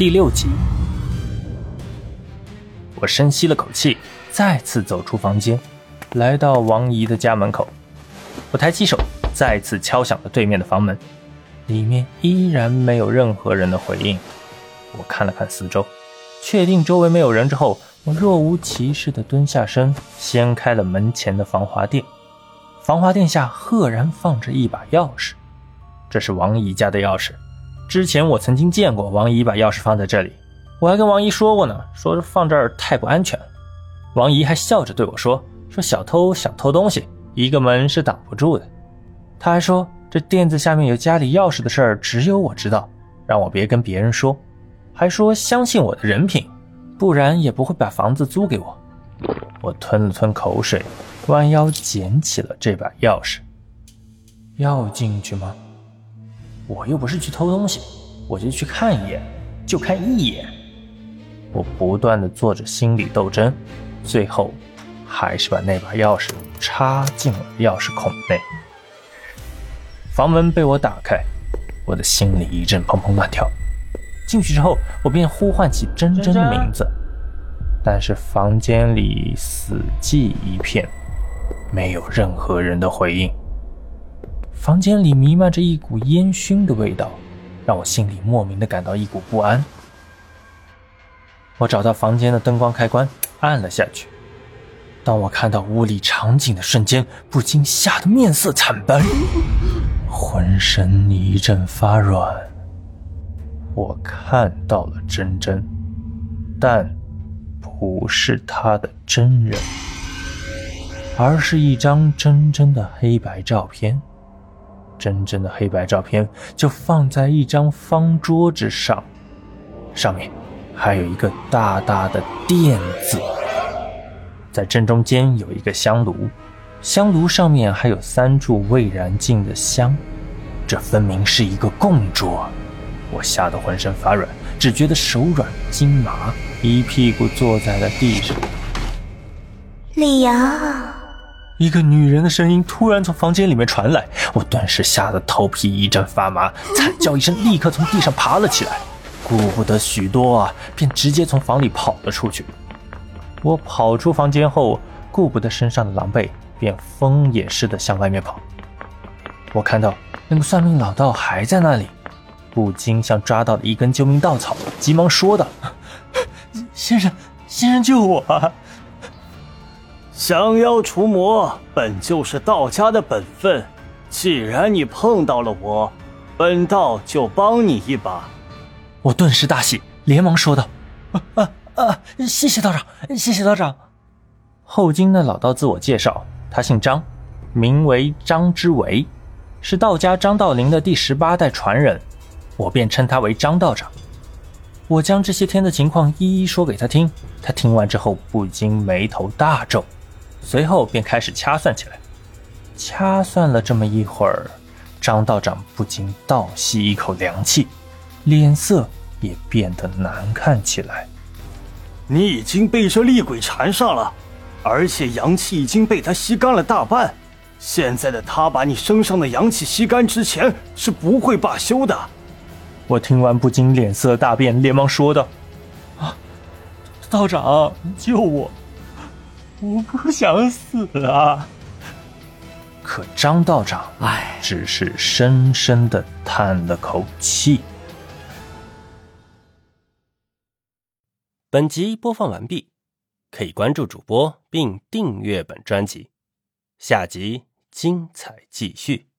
第六集。我深吸了口气，再次走出房间，来到王姨的家门口。我抬起手，再次敲响了对面的房门，里面依然没有任何人的回应。我看了看四周，确定周围没有人之后，我若无其事地蹲下身，掀开了门前的防滑垫。防滑垫下赫然放着一把钥匙，这是王姨家的钥匙。之前我曾经见过王姨把钥匙放在这里。我还跟王姨说过呢，说放这儿太不安全。王姨还笑着对我说：“说小偷想偷东西，一个门是挡不住的。”她还说这垫子下面有家里钥匙的事儿，只有我知道，让我别跟别人说。还说相信我的人品，不然也不会把房子租给我。我吞了吞口水，弯腰捡起了这把钥匙。要进去吗？我又不是去偷东西，我就去看一眼，就看一眼。我不断的做着心理斗争，最后还是把那把钥匙插进了钥匙孔内。房门被我打开，我的心里一阵砰砰乱跳。进去之后，我便呼唤起珍珍的名字，但是房间里死寂一片，没有任何人的回应。房间里弥漫着一股烟熏的味道，让我心里莫名的感到一股不安。我找到房间的灯光开关，按了下去。当我看到屋里场景的瞬间，不禁吓得面色惨白，浑身一阵发软。我看到了真真，但不是她的真人，而是一张真真的黑白照片。真正的黑白照片就放在一张方桌之上，上面。还有一个大大的“垫”字，在正中间有一个香炉，香炉上面还有三柱未燃尽的香，这分明是一个供桌。我吓得浑身发软，只觉得手软筋麻，一屁股坐在了地上。李阳，一个女人的声音突然从房间里面传来，我顿时吓得头皮一阵发麻，惨叫一声，立刻从地上爬了起来。顾不得许多啊，便直接从房里跑了出去。我跑出房间后，顾不得身上的狼狈，便疯也似的向外面跑。我看到那个算命老道还在那里，不禁像抓到了一根救命稻草，急忙说道：“先生，先生救我！降妖除魔本就是道家的本分，既然你碰到了我，本道就帮你一把。”我顿时大喜，连忙说道：“啊啊啊！谢谢道长，谢谢道长。”后经那老道自我介绍，他姓张，名为张之维，是道家张道陵的第十八代传人，我便称他为张道长。我将这些天的情况一一说给他听，他听完之后不禁眉头大皱，随后便开始掐算起来。掐算了这么一会儿，张道长不禁倒吸一口凉气。脸色也变得难看起来。你已经被这厉鬼缠上了，而且阳气已经被他吸干了大半。现在的他把你身上的阳气吸干之前，是不会罢休的。我听完不禁脸色大变，连忙说道：“啊，道长救我！我 不想死啊！”可张道长唉，只是深深的叹了口气。本集播放完毕，可以关注主播并订阅本专辑，下集精彩继续。